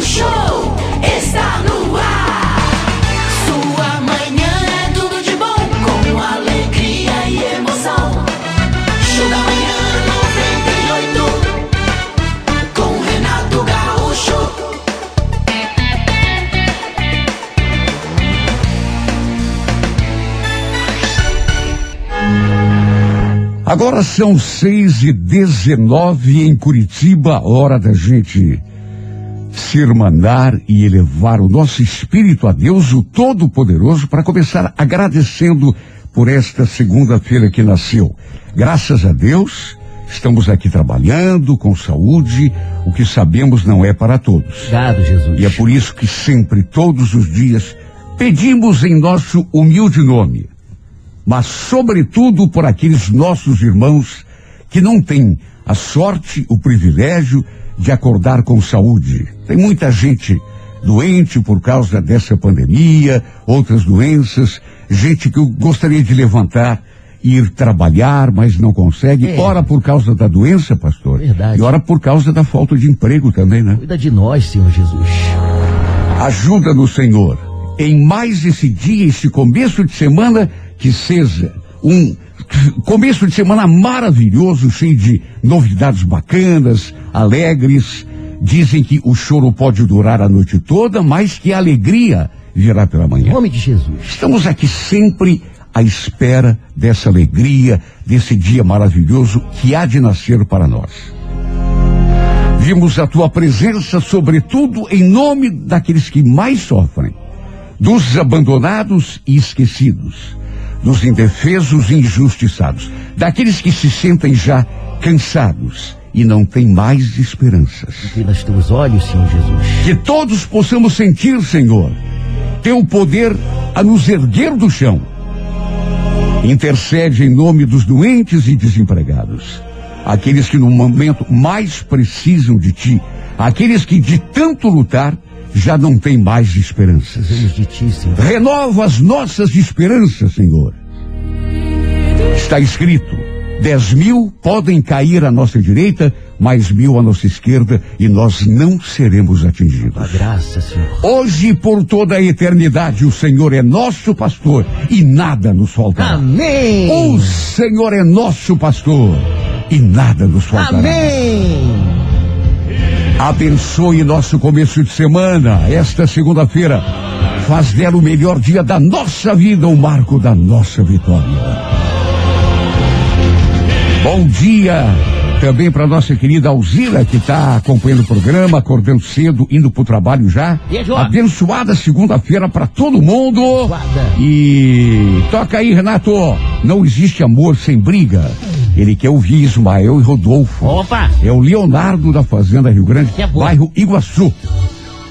O show está no ar. Sua manhã é tudo de bom, com alegria e emoção. Show da manhã 98, com Renato Gaúcho. Agora são seis e dezenove em Curitiba, hora da gente se irmanar e elevar o nosso espírito a Deus, o Todo-Poderoso, para começar agradecendo por esta segunda-feira que nasceu. Graças a Deus, estamos aqui trabalhando com saúde, o que sabemos não é para todos. Obrigado, Jesus. E é por isso que sempre, todos os dias, pedimos em nosso humilde nome, mas sobretudo por aqueles nossos irmãos que não têm a sorte, o privilégio de acordar com saúde. Tem muita gente doente por causa dessa pandemia, outras doenças, gente que gostaria de levantar e ir trabalhar, mas não consegue. É. Ora por causa da doença, pastor. Verdade. E ora por causa da falta de emprego também, né? Cuida de nós, Senhor Jesus. Ajuda-nos, Senhor, em mais esse dia, esse começo de semana, que seja um começo de semana maravilhoso, cheio de novidades bacanas, alegres. Dizem que o choro pode durar a noite toda, mas que a alegria virá pela Em manhã. nome de Jesus. Estamos aqui sempre à espera dessa alegria, desse dia maravilhoso que há de nascer para nós. Vimos a tua presença, sobretudo, em nome daqueles que mais sofrem, dos abandonados e esquecidos, dos indefesos e injustiçados, daqueles que se sentem já cansados e não têm mais esperanças. Fique nos teus olhos, Senhor Jesus. Que todos possamos sentir, Senhor, teu poder a nos erguer do chão. Intercede em nome dos doentes e desempregados, aqueles que no momento mais precisam de ti, aqueles que de tanto lutar já não têm mais esperanças. Renova as nossas esperanças, Senhor. Está escrito: dez mil podem cair à nossa direita, mais mil à nossa esquerda, e nós não seremos A atingidos. graça, Senhor. Hoje e por toda a eternidade, o Senhor é nosso pastor e nada nos faltará. Amém. O Senhor é nosso pastor e nada nos faltará. Amém. Abençoe nosso começo de semana, esta segunda-feira. Faz dela o melhor dia da nossa vida, o marco da nossa vitória. Bom dia também para nossa querida Alzira, que está acompanhando o programa, acordando cedo, indo para o trabalho já. Beijo. Abençoada segunda-feira para todo mundo. Abençoada. E toca aí, Renato. Não existe amor sem briga. Ele quer ouvir Ismael e Rodolfo. Opa. É o Leonardo da Fazenda Rio Grande, Que é bairro Iguaçu.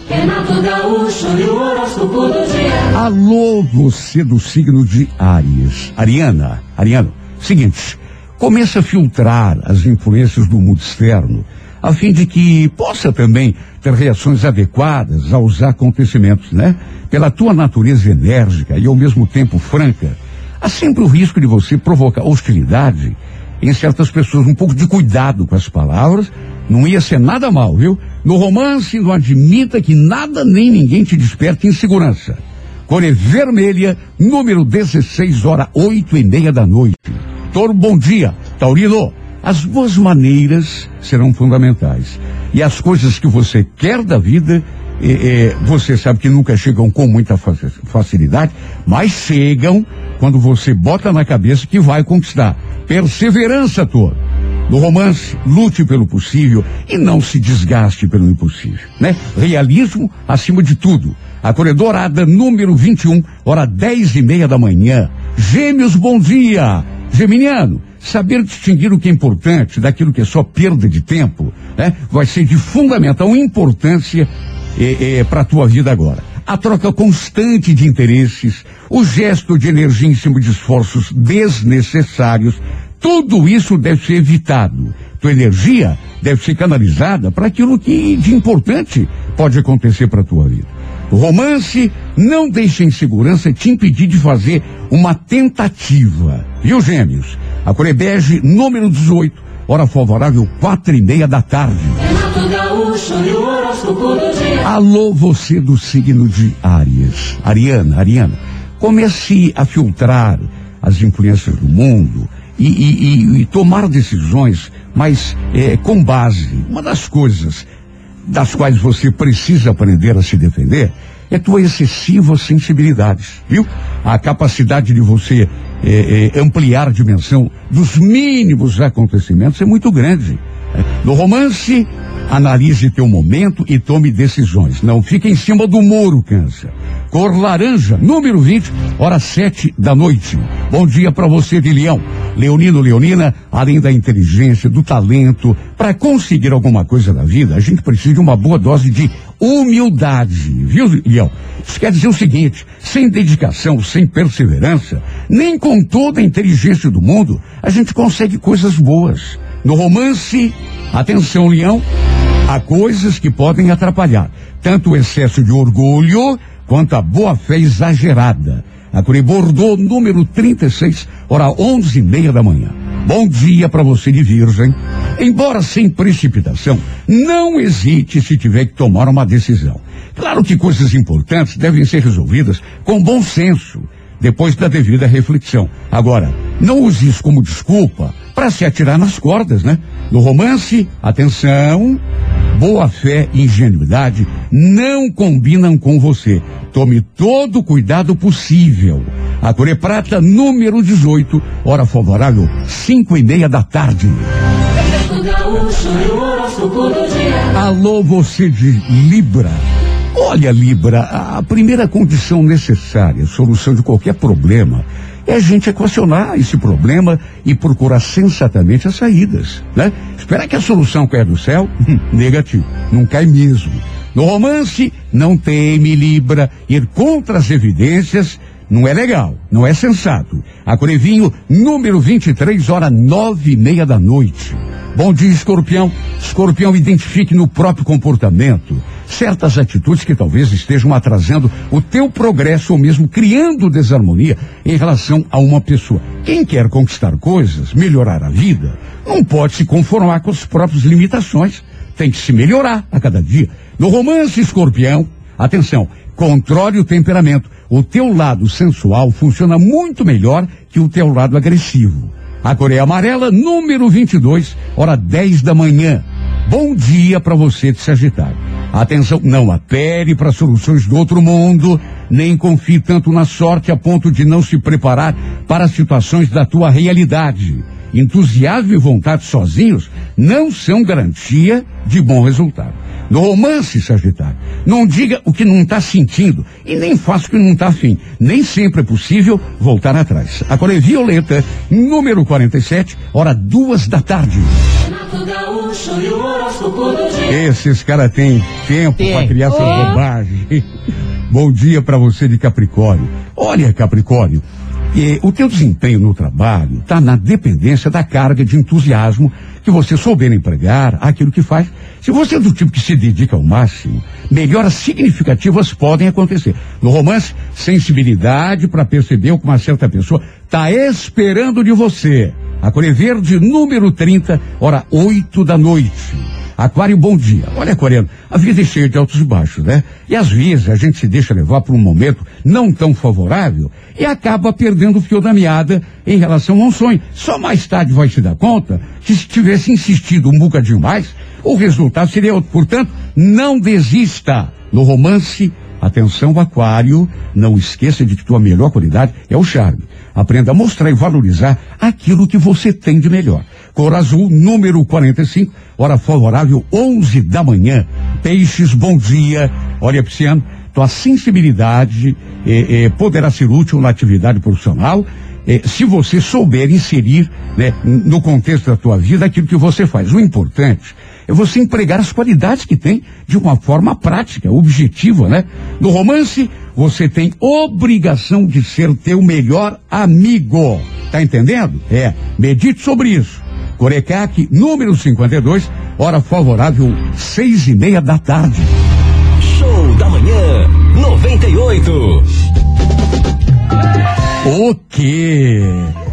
Renato Gaúcho e o horóscopo do dia. Alô, você do signo de Áries. Ariana, Ariano, seguinte, começa a filtrar as influências do mundo externo, a fim de que possa também ter reações adequadas aos acontecimentos, né? Pela tua natureza enérgica e ao mesmo tempo franca, há sempre o risco de você provocar hostilidade em certas pessoas. Um pouco de cuidado com as palavras, não ia ser nada mal, viu? No romance, não admita que nada nem ninguém te desperte insegurança. É vermelha, número 16, hora oito e meia da noite. Toro, bom dia. Taurino, as boas maneiras serão fundamentais. E as coisas que você quer da vida, eh, eh, você sabe que nunca chegam com muita fa- facilidade, mas chegam quando você bota na cabeça que vai conquistar. Perseverança, Toro. No romance, lute pelo possível e não se desgaste pelo impossível, né? Realismo acima de tudo. A corredorada número 21, hora dez e meia da manhã. Gêmeos, bom dia! Geminiano, saber distinguir o que é importante daquilo que é só perda de tempo, né? Vai ser de fundamental importância para a tua vida agora. A troca constante de interesses, o gesto de energia em cima de esforços desnecessários, tudo isso deve ser evitado. Tua energia deve ser canalizada para aquilo que de importante pode acontecer para a tua vida. O romance não deixa a insegurança te impedir de fazer uma tentativa. Viu, gêmeos? A Corebege, número 18, hora favorável, quatro e meia da tarde. Renato Gaúcho e o horóscopo do. Alô, você do signo de Áries. Ariana, Ariana, comece a filtrar as influências do mundo e, e- e- e tomar decisões, mas eh, com base. Uma das coisas das quais você precisa aprender a se defender é tua excessiva sensibilidade, viu? A capacidade de você eh, eh, ampliar a dimensão dos mínimos acontecimentos é muito grande. né? No romance, analise teu momento e tome decisões. Não fique em cima do muro, câncer. Cor laranja, número 20, hora sete da noite. Bom dia para você de Leão. Leonino, Leonina, além da inteligência, do talento, para conseguir alguma coisa na vida, a gente precisa de uma boa dose de humildade, viu, Leão? Isso quer dizer o seguinte: sem dedicação, sem perseverança, nem com toda a inteligência do mundo, a gente consegue coisas boas. No romance, atenção, Leão, há coisas que podem atrapalhar tanto o excesso de orgulho quanto a boa fé exagerada. A Bordeaux, número 36, hora onze e meia da manhã. Bom dia para você de Virgem. Embora sem precipitação, não hesite se tiver que tomar uma decisão. Claro que coisas importantes devem ser resolvidas com bom senso, depois da devida reflexão. Agora, não use isso como desculpa para se atirar nas cordas, né? No romance, atenção, boa fé e ingenuidade não combinam com você. Tome todo o cuidado possível. A Core Prata, número 18, hora favorável, cinco e meia da tarde. Alô, você de Libra. Olha, Libra, a primeira condição necessária, solução de qualquer problema, é a gente equacionar esse problema e procurar sensatamente as saídas, né? Esperar que a solução caia do céu? Negativo, não cai mesmo. No romance, não teme, Libra, ir contra as evidências não é legal, não é sensato. A número 23, hora nove e meia da noite. Bom dia, escorpião. Escorpião, identifique no próprio comportamento certas atitudes que talvez estejam atrasando o teu progresso ou mesmo criando desarmonia em relação a uma pessoa. Quem quer conquistar coisas, melhorar a vida, não pode se conformar com as próprias limitações. Tem que se melhorar a cada dia. No romance, escorpião, atenção, controle o temperamento. O teu lado sensual funciona muito melhor que o teu lado agressivo. A Coreia Amarela, número 22, hora 10 da manhã. Bom dia para você de Sagitário. Atenção, não apele para soluções do outro mundo, nem confie tanto na sorte a ponto de não se preparar para situações da tua realidade. Entusiasmo e vontade sozinhos não são garantia de bom resultado. No romance, Sagitário, não diga o que não está sentindo e nem faça o que não está afim. Nem sempre é possível voltar atrás. Agora é Violeta, número 47, hora duas da tarde. Esses caras têm tempo Tem. para criar essas Oh. bobagens. Bom dia para você de Capricórnio. Olha, Capricórnio, eh, o teu desempenho no trabalho está na dependência da carga de entusiasmo que você souber empregar aquilo que faz. Se você é do tipo que se dedica ao máximo, melhoras significativas podem acontecer. No romance, sensibilidade para perceber o que uma certa pessoa está esperando de você. A Verde, número 30, hora 8 da noite. Aquário, bom dia. Olha, Aquariano, a vida é cheia de altos e baixos, né? E às vezes a gente se deixa levar por um momento não tão favorável e acaba perdendo o fio da meada em relação a um sonho. Só mais tarde vai se dar conta que se tivesse insistido um bocadinho mais, o resultado seria outro. Portanto, não desista. No romance, atenção, Aquário, não esqueça de que tua melhor qualidade é o charme. Aprenda a mostrar e valorizar aquilo que você tem de melhor. Cor azul, número 45, hora favorável, 11 da manhã. Peixes, bom dia. Olha, Pisciano, tua sensibilidade eh, eh, poderá ser útil na atividade profissional eh, se você souber inserir né, no contexto da tua vida aquilo que você faz. O importante é você empregar as qualidades que tem de uma forma prática, objetiva, né? No romance, você tem obrigação de ser teu melhor amigo. Tá entendendo? É. Medite sobre isso. Corecac, número 52, hora favorável, seis e meia da tarde. Show da manhã 98. O quê?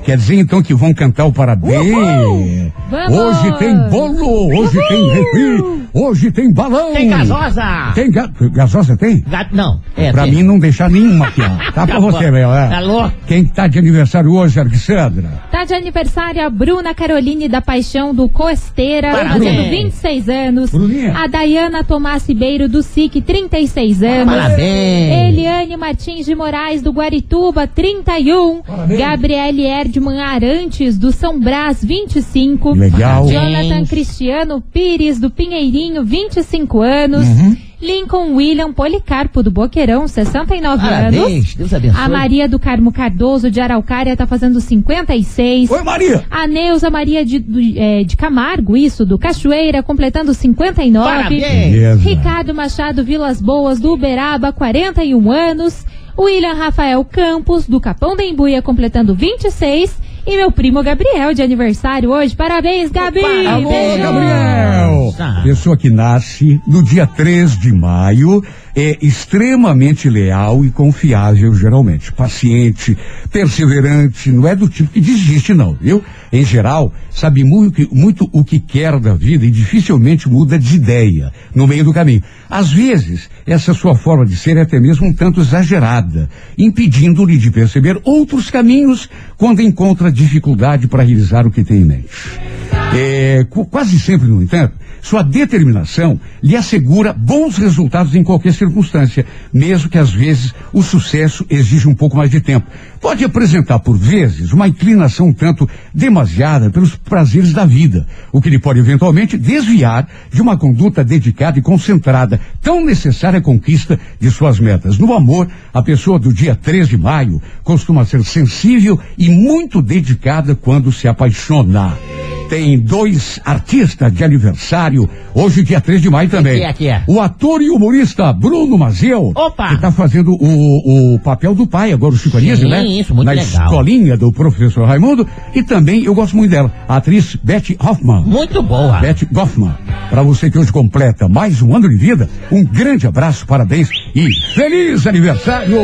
Quer dizer então que vão cantar o parabéns? Vamos! Hoje tem bolo, hoje tem refri, hoje tem balão. Tem gasosa! Tem ga gasosa tem? Gato, não. É, pra tem. mim não deixar nenhuma aqui, ó. Tá pra você, meu. é. Tá louco? Quem tá de aniversário hoje, Alexandra? Tá de aniversário a Bruna Caroline da Paixão do Costeira, fazendo 26 anos. Bruninha. A Dayana Tomás Ribeiro do SIC, 36 anos. Parabéns. Eliane Martins de Moraes do Guarituba, 31. Parabéns. Gabriele Erdman Arantes do São Brás, 25. Legal. Jonathan Cristiano Pires do Pinheirinho, 25 anos. Uhum. Lincoln William Policarpo do Boqueirão, 69 anos. Parabéns. Deus abençoe. A Maria do Carmo Cardoso de Araucária tá fazendo 56. Oi, Maria. A Neuza Maria de, do- é, de Camargo, isso, do Cachoeira, completando 59. Parabéns. Ricardo Machado Vilas Boas, do Uberaba, 41 anos. William Rafael Campos, do Capão da Embuia, completando 26. E meu primo Gabriel, de aniversário hoje. Parabéns, Gabi! Beijo! Gabriel! Pessoa que nasce no dia 3 de maio é extremamente leal e confiável, geralmente. Paciente, perseverante, não é do tipo que desiste, não, viu? Em geral, sabe muito, muito o que quer da vida e dificilmente muda de ideia no meio do caminho. Às vezes, essa sua forma de ser é até mesmo um tanto exagerada, impedindo-lhe de perceber outros caminhos quando encontra dificuldade para realizar o que tem em mente. É, qu- quase sempre, no entanto, sua determinação lhe assegura bons resultados em qualquer circunstância, mesmo que às vezes o sucesso exija um pouco mais de tempo. Pode apresentar, por vezes, uma inclinação um tanto demasiada pelos prazeres da vida, o que lhe pode eventualmente desviar de uma conduta dedicada e concentrada, tão necessária à conquista de suas metas. No amor, a pessoa do dia 3 de maio costuma ser sensível e muito dedicada quando se apaixona. Tem dois artistas de aniversário, hoje dia 3 de maio também. que é, que é? O ator e humorista Bruno Mazeu, Opa! que está fazendo o, o papel do pai, agora o Chico Anísio, né? isso, muito Na legal. escolinha do professor Raimundo. E também, eu gosto muito dela, a atriz Betty Hoffman. Muito boa. Beth Goffman, para você que hoje completa mais um ano de vida, um grande abraço, parabéns e feliz aniversário!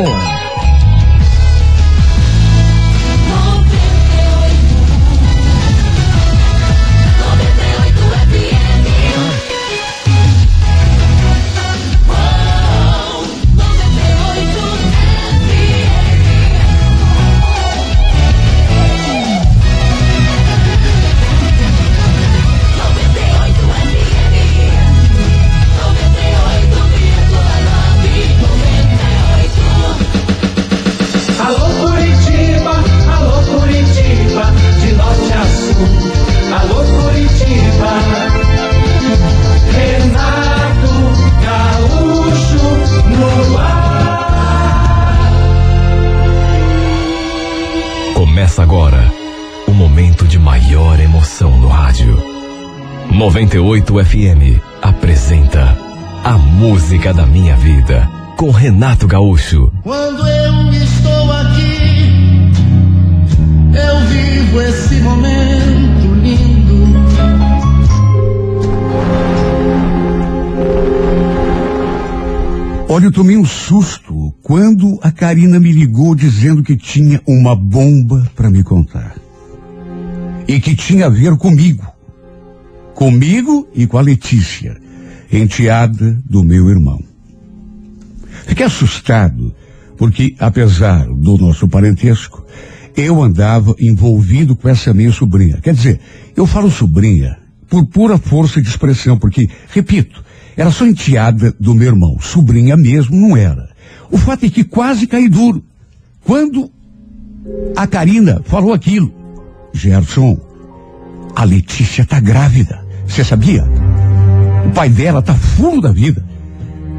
98 FM apresenta A Música da Minha Vida com Renato Gaúcho. Quando eu estou aqui, eu vivo esse momento lindo. Olha, eu tomei um susto quando a Karina me ligou dizendo que tinha uma bomba para me contar. E que tinha a ver comigo. Comigo e com a Letícia, enteada do meu irmão. Fiquei assustado, porque apesar do nosso parentesco, eu andava envolvido com essa minha sobrinha. Quer dizer, eu falo sobrinha por pura força de expressão, porque, repito, era só enteada do meu irmão. Sobrinha mesmo não era. O fato é que quase caí duro. Quando a Karina falou aquilo. Gerson, a Letícia tá grávida. Você sabia? O pai dela tá fulo da vida.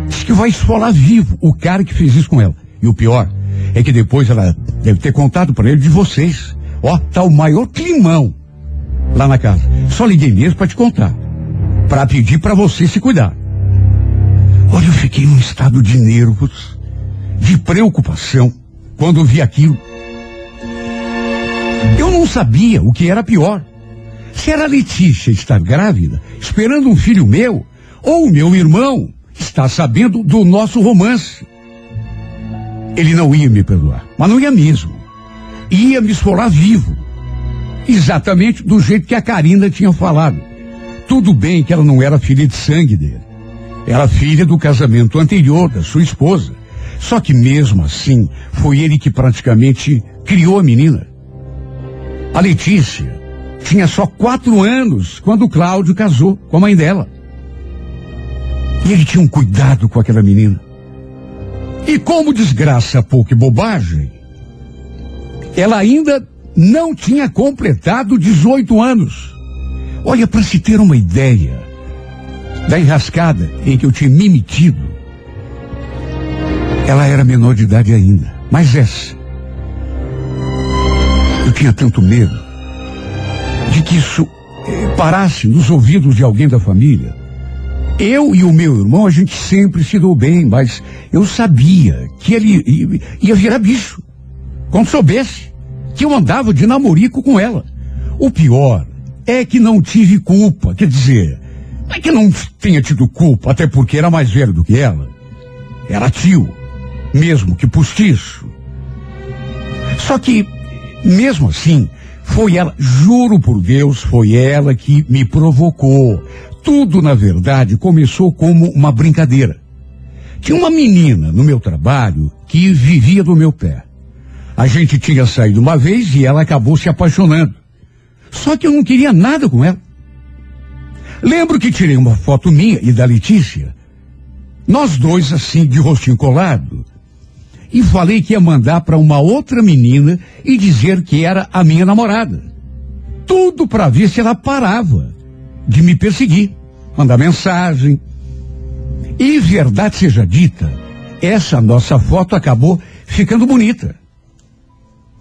Diz que vai esfolar vivo o cara que fez isso com ela. E o pior é que depois ela deve ter contado para ele de vocês. Ó, tá o maior climão lá na casa. Só liguei mesmo para te contar. Para pedir para você se cuidar. Olha, eu fiquei num estado de nervos, de preocupação, quando vi aquilo. Eu não sabia o que era pior. Se era a Letícia estar grávida, esperando um filho meu, ou meu irmão está sabendo do nosso romance. Ele não ia me perdoar, mas não ia mesmo. ia me esfolar vivo. Exatamente do jeito que a Karina tinha falado. Tudo bem que ela não era filha de sangue dele. Era filha do casamento anterior da sua esposa. Só que mesmo assim, foi ele que praticamente criou a menina. A Letícia tinha só quatro anos quando Cláudio casou com a mãe dela. E ele tinha um cuidado com aquela menina. E como desgraça pouca e bobagem, ela ainda não tinha completado 18 anos. Olha, para se ter uma ideia da enrascada em que eu tinha me metido, ela era menor de idade ainda. Mas essa, eu tinha tanto medo de que isso eh, parasse nos ouvidos de alguém da família. Eu e o meu irmão, a gente sempre se deu bem, mas eu sabia que ele ia virar bicho. Quando soubesse que eu andava de namorico com ela. O pior é que não tive culpa, quer dizer, não é que não tenha tido culpa, até porque era mais velho do que ela. Era tio, mesmo que postiço. Só que, mesmo assim, foi ela, juro por Deus, foi ela que me provocou. Tudo, na verdade, começou como uma brincadeira. Tinha uma menina no meu trabalho que vivia do meu pé. A gente tinha saído uma vez e ela acabou se apaixonando. Só que eu não queria nada com ela. Lembro que tirei uma foto minha e da Letícia. Nós dois assim, de rostinho colado. E falei que ia mandar para uma outra menina e dizer que era a minha namorada. Tudo para ver se ela parava de me perseguir, mandar mensagem. E verdade seja dita, essa nossa foto acabou ficando bonita.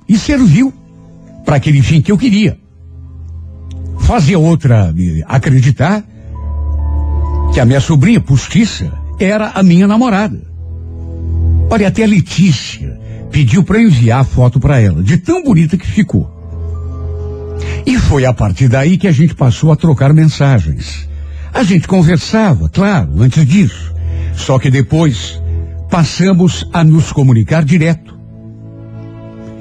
E serviu para aquele fim que eu queria. Fazer outra me acreditar que a minha sobrinha postiça era a minha namorada. Olha, até a Letícia pediu para enviar a foto para ela, de tão bonita que ficou. E foi a partir daí que a gente passou a trocar mensagens. A gente conversava, claro, antes disso. Só que depois passamos a nos comunicar direto.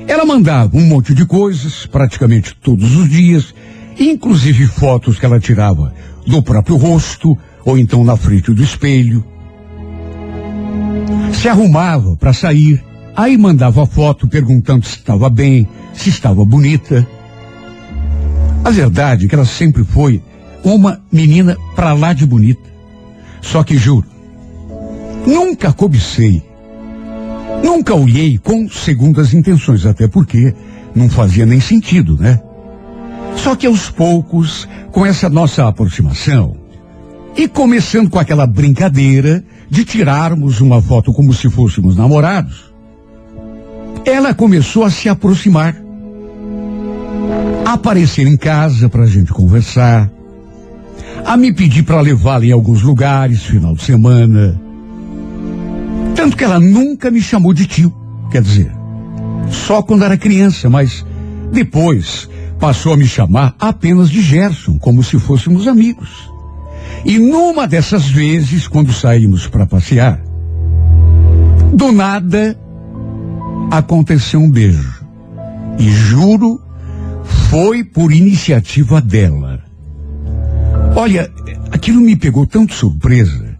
Ela mandava um monte de coisas, praticamente todos os dias, inclusive fotos que ela tirava do próprio rosto, ou então na frente do espelho. Se arrumava para sair, aí mandava foto perguntando se estava bem, se estava bonita. A verdade é que ela sempre foi uma menina pra lá de bonita. Só que juro, nunca cobicei, nunca olhei com segundas intenções, até porque não fazia nem sentido, né? Só que aos poucos, com essa nossa aproximação, e começando com aquela brincadeira de tirarmos uma foto como se fôssemos namorados, ela começou a se aproximar a aparecer em casa para a gente conversar, a me pedir para levá-la em alguns lugares, final de semana. Tanto que ela nunca me chamou de tio, quer dizer, só quando era criança, mas depois passou a me chamar apenas de Gerson, como se fôssemos amigos. E numa dessas vezes, quando saímos para passear, do nada aconteceu um beijo. E juro, foi por iniciativa dela. Olha, aquilo me pegou de surpresa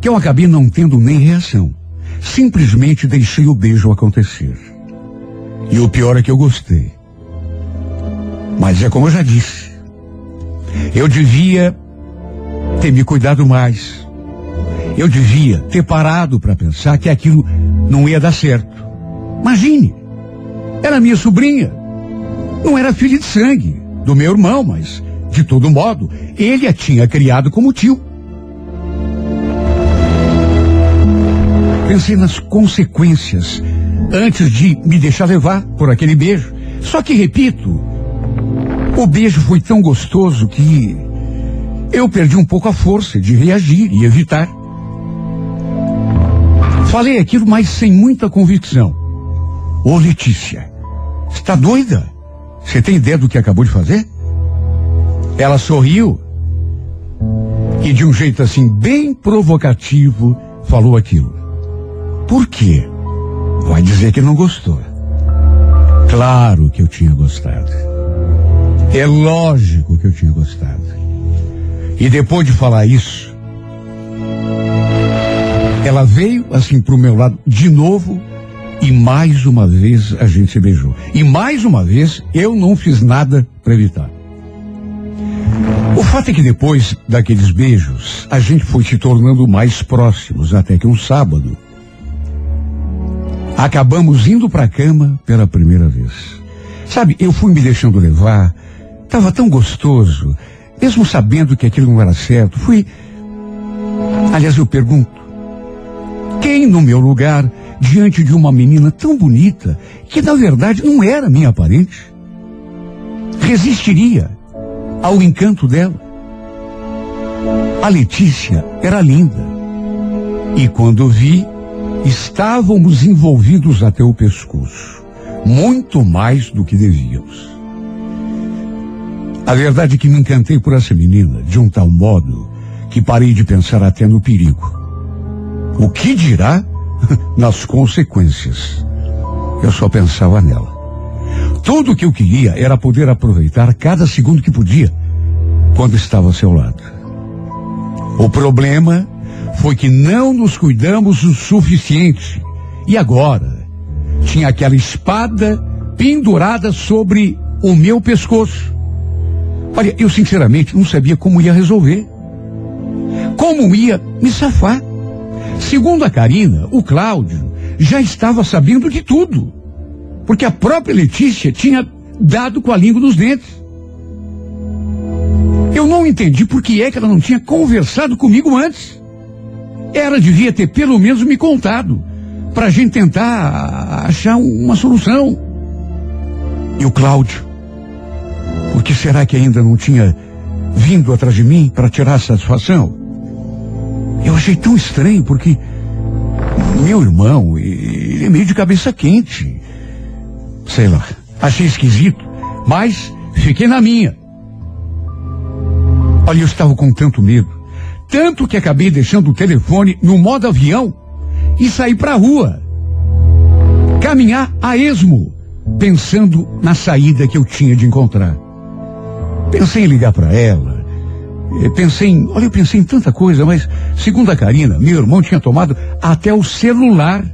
que eu acabei não tendo nem reação. Simplesmente deixei o beijo acontecer. E o pior é que eu gostei. Mas é como eu já disse. Eu devia ter me cuidado mais. Eu devia ter parado para pensar que aquilo não ia dar certo. Imagine, era minha sobrinha. Não era filha de sangue do meu irmão, mas, de todo modo, ele a tinha criado como tio. Pensei nas consequências antes de me deixar levar por aquele beijo. Só que, repito, o beijo foi tão gostoso que eu perdi um pouco a força de reagir e evitar. Falei aquilo, mas sem muita convicção. Ô Letícia, está doida? Você tem ideia do que acabou de fazer? Ela sorriu e de um jeito assim bem provocativo falou aquilo. Por quê? Vai dizer que não gostou. Claro que eu tinha gostado. É lógico que eu tinha gostado. E depois de falar isso, ela veio assim pro meu lado de novo e mais uma vez a gente se beijou. E mais uma vez eu não fiz nada para evitar. O fato é que depois daqueles beijos, a gente foi se tornando mais próximos, até que um sábado, acabamos indo para a cama pela primeira vez. Sabe, eu fui me deixando levar, tava tão gostoso, mesmo sabendo que aquilo não era certo, fui. Aliás, eu pergunto, quem no meu lugar, diante de uma menina tão bonita, que na verdade não era minha parente, resistiria ao encanto dela? A Letícia era linda. E quando vi, estávamos envolvidos até o pescoço. Muito mais do que devíamos. A verdade é que me encantei por essa menina de um tal modo que parei de pensar até no perigo. O que dirá nas consequências? Eu só pensava nela. Tudo o que eu queria era poder aproveitar cada segundo que podia quando estava ao seu lado. O problema foi que não nos cuidamos o suficiente. E agora? Tinha aquela espada pendurada sobre o meu pescoço. Olha, eu sinceramente não sabia como ia resolver. Como ia me safar. Segundo a Karina, o Cláudio já estava sabendo de tudo. Porque a própria Letícia tinha dado com a língua nos dentes. Eu não entendi por que é que ela não tinha conversado comigo antes. Ela devia ter pelo menos me contado, para a gente tentar achar uma solução. E o Cláudio? Que será que ainda não tinha vindo atrás de mim para tirar satisfação? Eu achei tão estranho, porque meu irmão, ele é meio de cabeça quente. Sei lá, achei esquisito, mas fiquei na minha. Olha, eu estava com tanto medo, tanto que acabei deixando o telefone no modo avião e saí para a rua. Caminhar a esmo, pensando na saída que eu tinha de encontrar. Pensei em ligar para ela. eh, Pensei em, olha, eu pensei em tanta coisa, mas segundo a Karina, meu irmão tinha tomado até o celular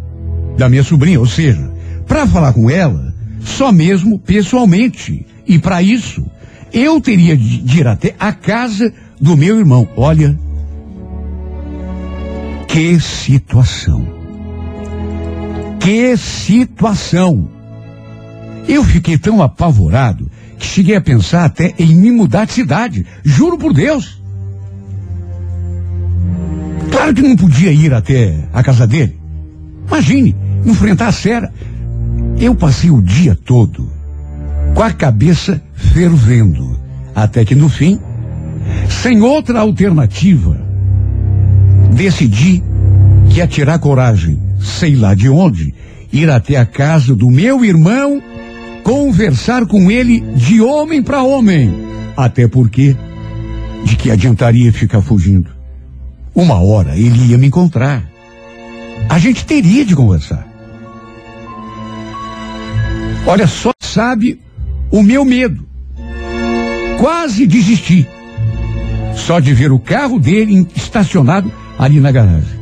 da minha sobrinha, ou seja, para falar com ela, só mesmo pessoalmente. E para isso, eu teria de de ir até a casa do meu irmão. Olha, que situação. Que situação. Eu fiquei tão apavorado que cheguei a pensar até em me mudar de cidade. Juro por Deus. Claro que não podia ir até a casa dele. Imagine, enfrentar a Sera. Eu passei o dia todo com a cabeça fervendo. Até que no fim, sem outra alternativa, decidi que ia tirar coragem, sei lá de onde, ir até a casa do meu irmão, conversar com ele de homem para homem. Até porque, de que adiantaria ficar fugindo? Uma hora ele ia me encontrar. A gente teria de conversar. Olha só, sabe o meu medo. Quase desisti. Só de ver o carro dele estacionado ali na garagem.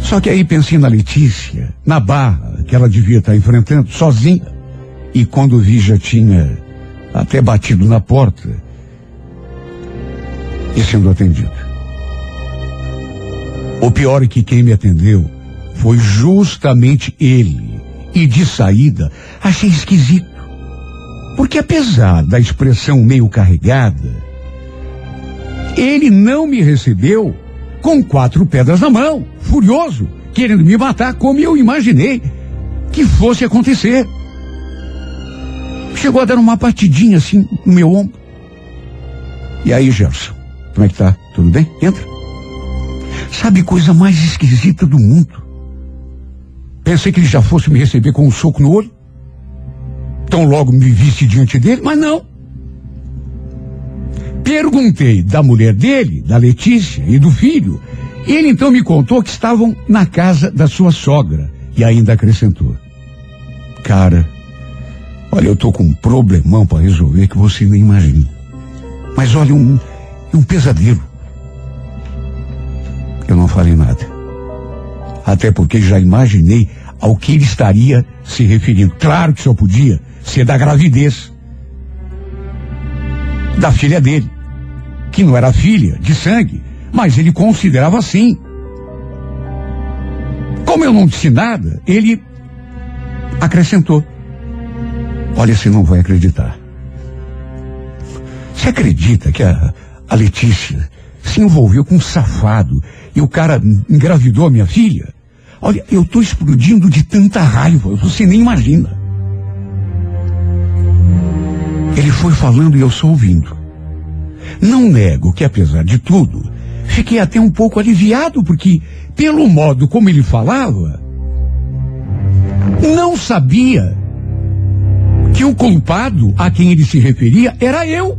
Só que aí pensei na Letícia, na barra que ela devia estar enfrentando sozinha. E quando vi já tinha até batido na porta e sendo atendido. O pior é que quem me atendeu foi justamente ele. E de saída, achei esquisito. Porque apesar da expressão meio carregada, ele não me recebeu com quatro pedras na mão, furioso, querendo me matar como eu imaginei que fosse acontecer. Chegou a dar uma batidinha assim no meu ombro. E aí, Gerson, como é que tá? Tudo bem? Entra. Sabe coisa mais esquisita do mundo? Pensei que ele já fosse me receber com um soco no olho. Tão logo me visse diante dele, mas não. Perguntei da mulher dele, da Letícia e do filho. Ele então me contou que estavam na casa da sua sogra e ainda acrescentou: Cara, Olha, eu tô com um problemão para resolver que você nem imagina. Mas olha, um, um pesadelo. Eu não falei nada. Até porque já imaginei ao que ele estaria se referindo. Claro que só podia ser da gravidez da filha dele, que não era filha de sangue, mas ele considerava assim. Como eu não disse nada, ele acrescentou: Olha, você não vai acreditar. Você acredita que a, a Letícia se envolveu com um safado e o cara engravidou a minha filha? Olha, eu tô explodindo de tanta raiva, você nem imagina. Ele foi falando e eu só ouvindo. Não nego que, apesar de tudo, fiquei até um pouco aliviado, porque, pelo modo como ele falava, não sabia que o culpado a quem ele se referia era eu.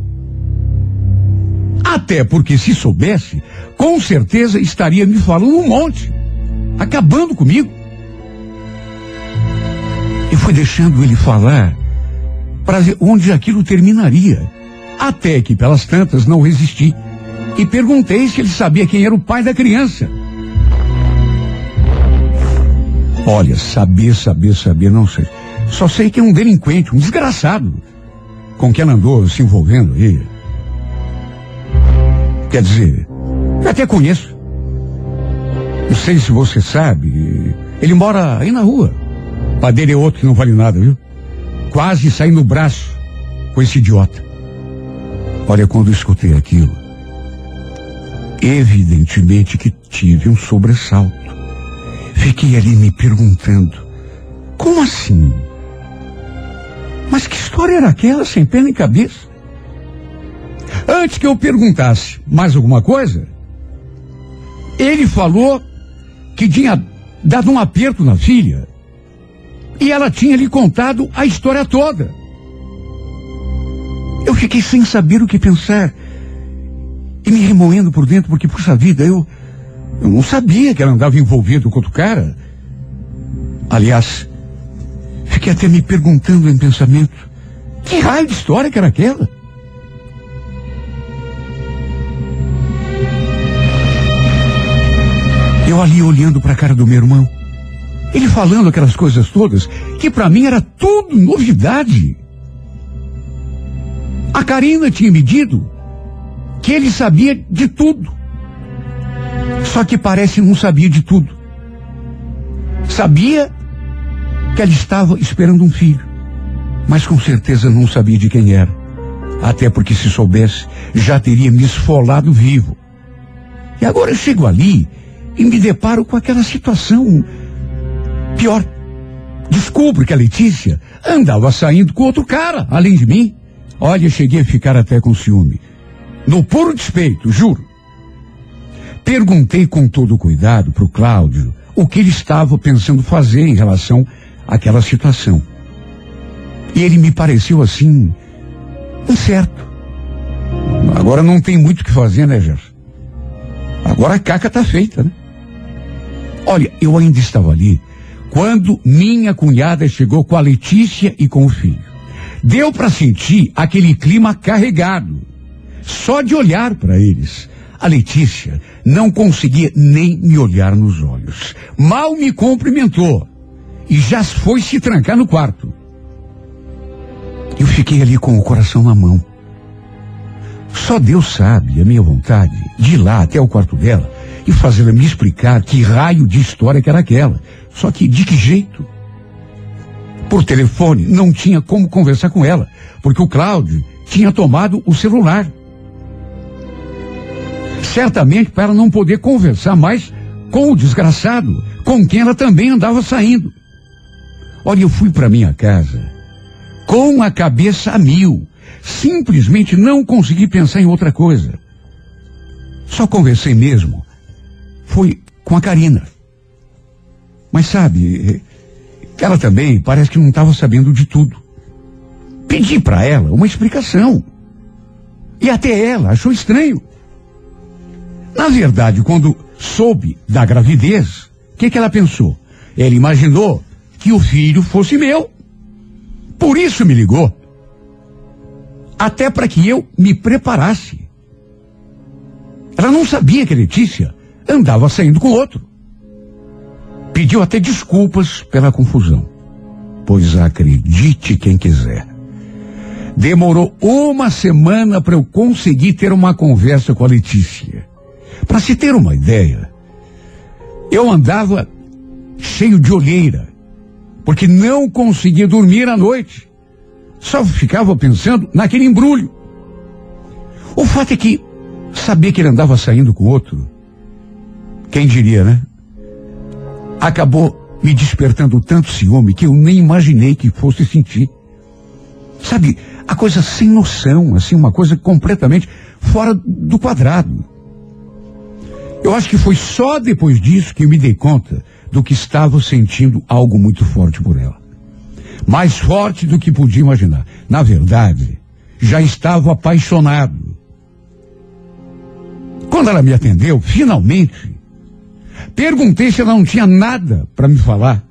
Até porque, se soubesse, com certeza estaria me falando um monte, acabando comigo. Eu fui deixando ele falar para ver onde aquilo terminaria. Até que, pelas tantas, não resisti. E perguntei se ele sabia quem era o pai da criança. Olha, saber, saber, saber, não sei. Só sei que é um delinquente, um desgraçado, com quem ela andou se envolvendo aí. Quer dizer, eu até conheço. Não sei se você sabe. Ele mora aí na rua. Padeiro é outro que não vale nada, viu? Quase saí no braço com esse idiota. Olha, quando escutei aquilo, evidentemente que tive um sobressalto. Fiquei ali me perguntando, como assim? Mas que história era aquela sem pé nem cabeça? Antes que eu perguntasse mais alguma coisa, ele falou que tinha dado um aperto na filha e ela tinha lhe contado a história toda. Eu fiquei sem saber o que pensar e me remoendo por dentro, porque, puxa vida, eu, eu não sabia que ela andava envolvida com outro cara. Aliás, fiquei até me perguntando em pensamento, que raio de história que era aquela? Eu ali olhando para a cara do meu irmão, ele falando aquelas coisas todas, que para mim era tudo novidade. A Karina tinha me dito que ele sabia de tudo. Só que parece não sabia de tudo. Sabia que ela estava esperando um filho, mas com certeza não sabia de quem era. Até porque se soubesse, já teria me esfolado vivo. E agora eu chego ali e me deparo com aquela situação pior. Descubro que a Letícia andava saindo com outro cara, além de mim. Olha, cheguei a ficar até com ciúme. No puro despeito, juro. Perguntei com todo cuidado para o Cláudio o que ele estava pensando fazer em relação àquela situação. E ele me pareceu assim, incerto. Agora não tem muito o que fazer, né, Gerson? Agora a caca tá feita, né? Olha, eu ainda estava ali quando minha cunhada chegou com a Letícia e com o filho. Deu para sentir aquele clima carregado. Só de olhar para eles. A Letícia não conseguia nem me olhar nos olhos. Mal me cumprimentou e já foi se trancar no quarto. Eu fiquei ali com o coração na mão. Só Deus sabe a minha vontade de ir lá até o quarto dela e fazê-la me explicar que raio de história que era aquela. Só que de que jeito? Por telefone não tinha como conversar com ela, porque o Cláudio tinha tomado o celular. Certamente para não poder conversar mais com o desgraçado, com quem ela também andava saindo. Olha, eu fui para minha casa com a cabeça a mil. Simplesmente não consegui pensar em outra coisa. Só conversei mesmo. Foi com a Karina. Mas sabe, ela também parece que não estava sabendo de tudo. Pedi para ela uma explicação. E até ela achou estranho. Na verdade, quando soube da gravidez, o que, que ela pensou? Ela imaginou que o filho fosse meu. Por isso me ligou. Até para que eu me preparasse. Ela não sabia que Letícia andava saindo com outro. Pediu até desculpas pela confusão. Pois acredite quem quiser. Demorou uma semana para eu conseguir ter uma conversa com a Letícia. Para se ter uma ideia, eu andava cheio de olheira, porque não conseguia dormir à noite. Só ficava pensando naquele embrulho. O fato é que saber que ele andava saindo com outro, quem diria, né? Acabou me despertando tanto ciúme que eu nem imaginei que fosse sentir. Sabe, a coisa sem noção, assim, uma coisa completamente fora do quadrado. Eu acho que foi só depois disso que eu me dei conta do que estava sentindo algo muito forte por ela. Mais forte do que podia imaginar. Na verdade, já estava apaixonado. Quando ela me atendeu, finalmente, perguntei se ela não tinha nada para me falar.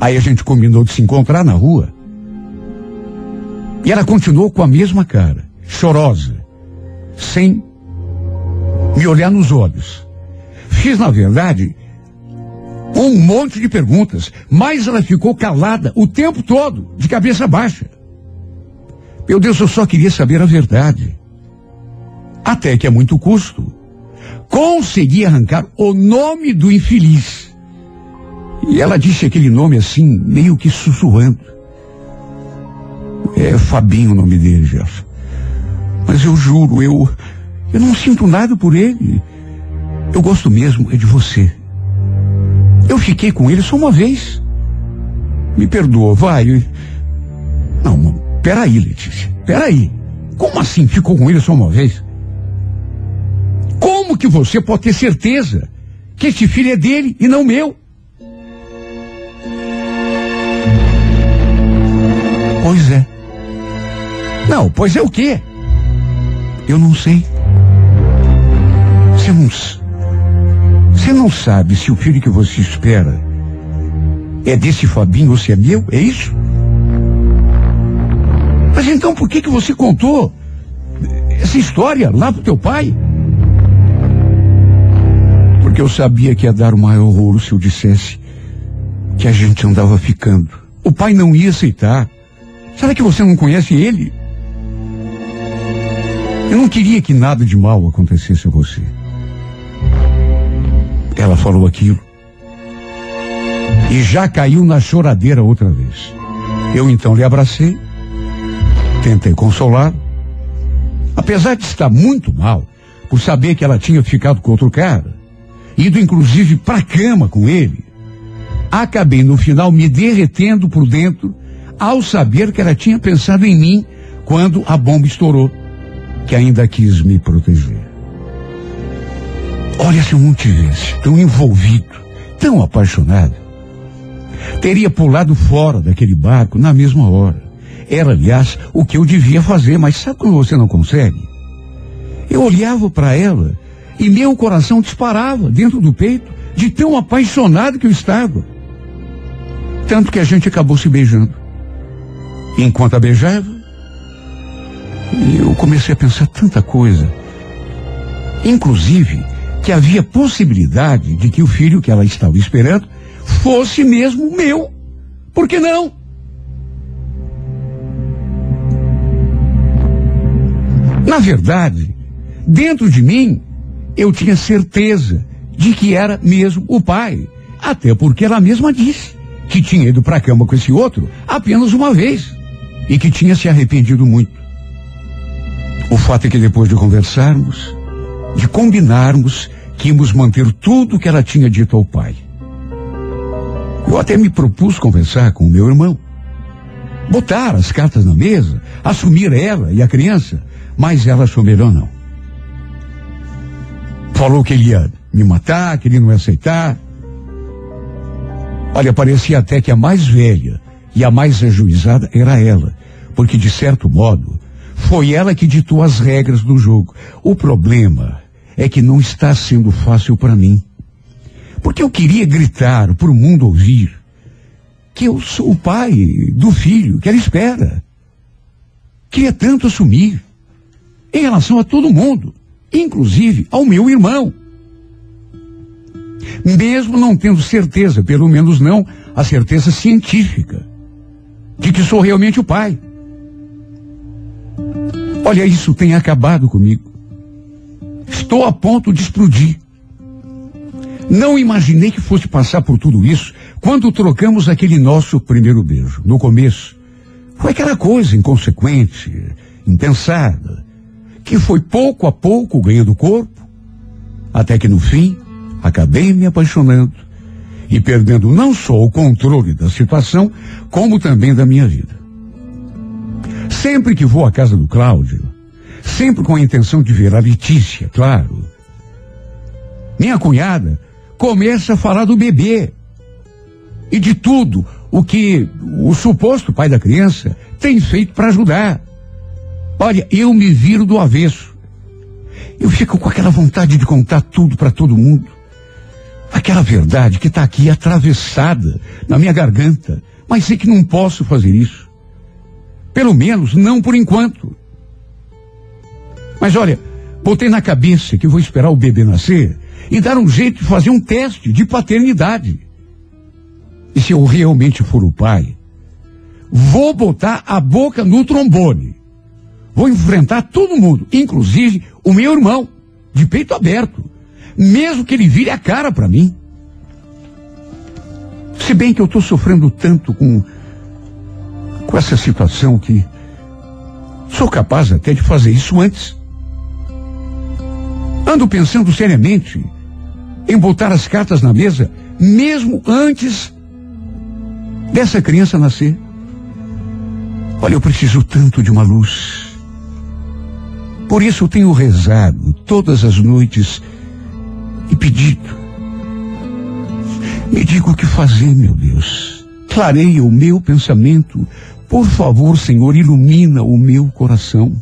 Aí a gente combinou de se encontrar na rua. E ela continuou com a mesma cara, chorosa, sem me olhar nos olhos. Fiz, na verdade, um monte de perguntas, mas ela ficou calada o tempo todo, de cabeça baixa. Meu Deus, eu só queria saber a verdade. Até que a muito custo, consegui arrancar o nome do infeliz. E ela disse aquele nome assim, meio que sussurrando. É Fabinho o nome dele, Gerson. Mas eu juro, eu, eu não sinto nada por ele. Eu gosto mesmo é de você. Eu fiquei com ele só uma vez. Me perdoa, vai. Não, peraí, Letícia. Peraí. Como assim ficou com ele só uma vez? Como que você pode ter certeza que este filho é dele e não meu? Pois é. Não, pois é o quê? Eu não sei. Você não. Você não sabe se o filho que você espera é desse Fabinho ou se é meu? É isso? Mas então por que que você contou essa história lá pro teu pai? Porque eu sabia que ia dar o maior rolo se eu dissesse que a gente andava ficando. O pai não ia aceitar. Será que você não conhece ele? Eu não queria que nada de mal acontecesse a você. Ela falou aquilo. E já caiu na choradeira outra vez. Eu então lhe abracei, tentei consolar. Apesar de estar muito mal, por saber que ela tinha ficado com outro cara, ido inclusive para cama com ele, acabei no final me derretendo por dentro ao saber que ela tinha pensado em mim quando a bomba estourou, que ainda quis me proteger. Olha, se eu não tivesse tão envolvido, tão apaixonado, teria pulado fora daquele barco na mesma hora. Era, aliás, o que eu devia fazer, mas sabe quando você não consegue? Eu olhava para ela e meu coração disparava dentro do peito de tão apaixonado que eu estava. Tanto que a gente acabou se beijando. Enquanto a beijava, eu comecei a pensar tanta coisa. Inclusive, que havia possibilidade de que o filho que ela estava esperando fosse mesmo meu. Por que não? Na verdade, dentro de mim, eu tinha certeza de que era mesmo o pai. Até porque ela mesma disse que tinha ido para a cama com esse outro apenas uma vez e que tinha se arrependido muito. O fato é que depois de conversarmos, de combinarmos que íamos manter tudo que ela tinha dito ao pai. Eu até me propus conversar com o meu irmão. Botar as cartas na mesa, assumir ela e a criança, mas ela melhor não. Falou que ele ia me matar, que ele não ia aceitar. Olha, parecia até que a mais velha e a mais ajuizada era ela, porque de certo modo foi ela que ditou as regras do jogo. O problema é que não está sendo fácil para mim. Porque eu queria gritar para o mundo ouvir que eu sou o pai do filho que ela espera. Queria tanto assumir em relação a todo mundo, inclusive ao meu irmão. Mesmo não tendo certeza, pelo menos não a certeza científica, de que sou realmente o pai. Olha, isso tem acabado comigo. Estou a ponto de explodir. Não imaginei que fosse passar por tudo isso quando trocamos aquele nosso primeiro beijo. No começo, foi aquela coisa inconsequente, impensada, que foi pouco a pouco ganhando corpo, até que no fim acabei me apaixonando e perdendo não só o controle da situação, como também da minha vida. Sempre que vou à casa do Cláudio, sempre com a intenção de ver a Letícia, claro. Minha cunhada começa a falar do bebê e de tudo o que o suposto pai da criança tem feito para ajudar. Olha, eu me viro do avesso. Eu fico com aquela vontade de contar tudo para todo mundo. Aquela verdade que está aqui atravessada na minha garganta, mas sei que não posso fazer isso. Pelo menos não por enquanto. Mas olha, botei na cabeça que vou esperar o bebê nascer e dar um jeito de fazer um teste de paternidade. E se eu realmente for o pai, vou botar a boca no trombone. Vou enfrentar todo mundo, inclusive o meu irmão, de peito aberto, mesmo que ele vire a cara para mim. Se bem que eu estou sofrendo tanto com, com essa situação que sou capaz até de fazer isso antes. Ando pensando seriamente em botar as cartas na mesa, mesmo antes dessa criança nascer. Olha, eu preciso tanto de uma luz. Por isso eu tenho rezado todas as noites e pedido. Me diga o que fazer, meu Deus. Clareia o meu pensamento. Por favor, Senhor, ilumina o meu coração.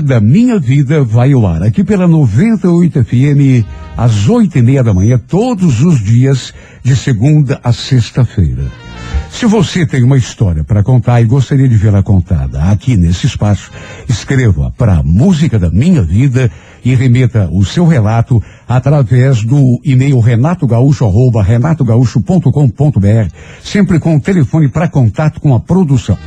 Da minha vida vai ao ar aqui pela 98 FM às oito e meia da manhã, todos os dias, de segunda a sexta-feira. Se você tem uma história para contar e gostaria de vê-la contada aqui nesse espaço, escreva para Música da Minha Vida e remeta o seu relato através do e-mail renatogaúcho.com.br, sempre com o telefone para contato com a produção.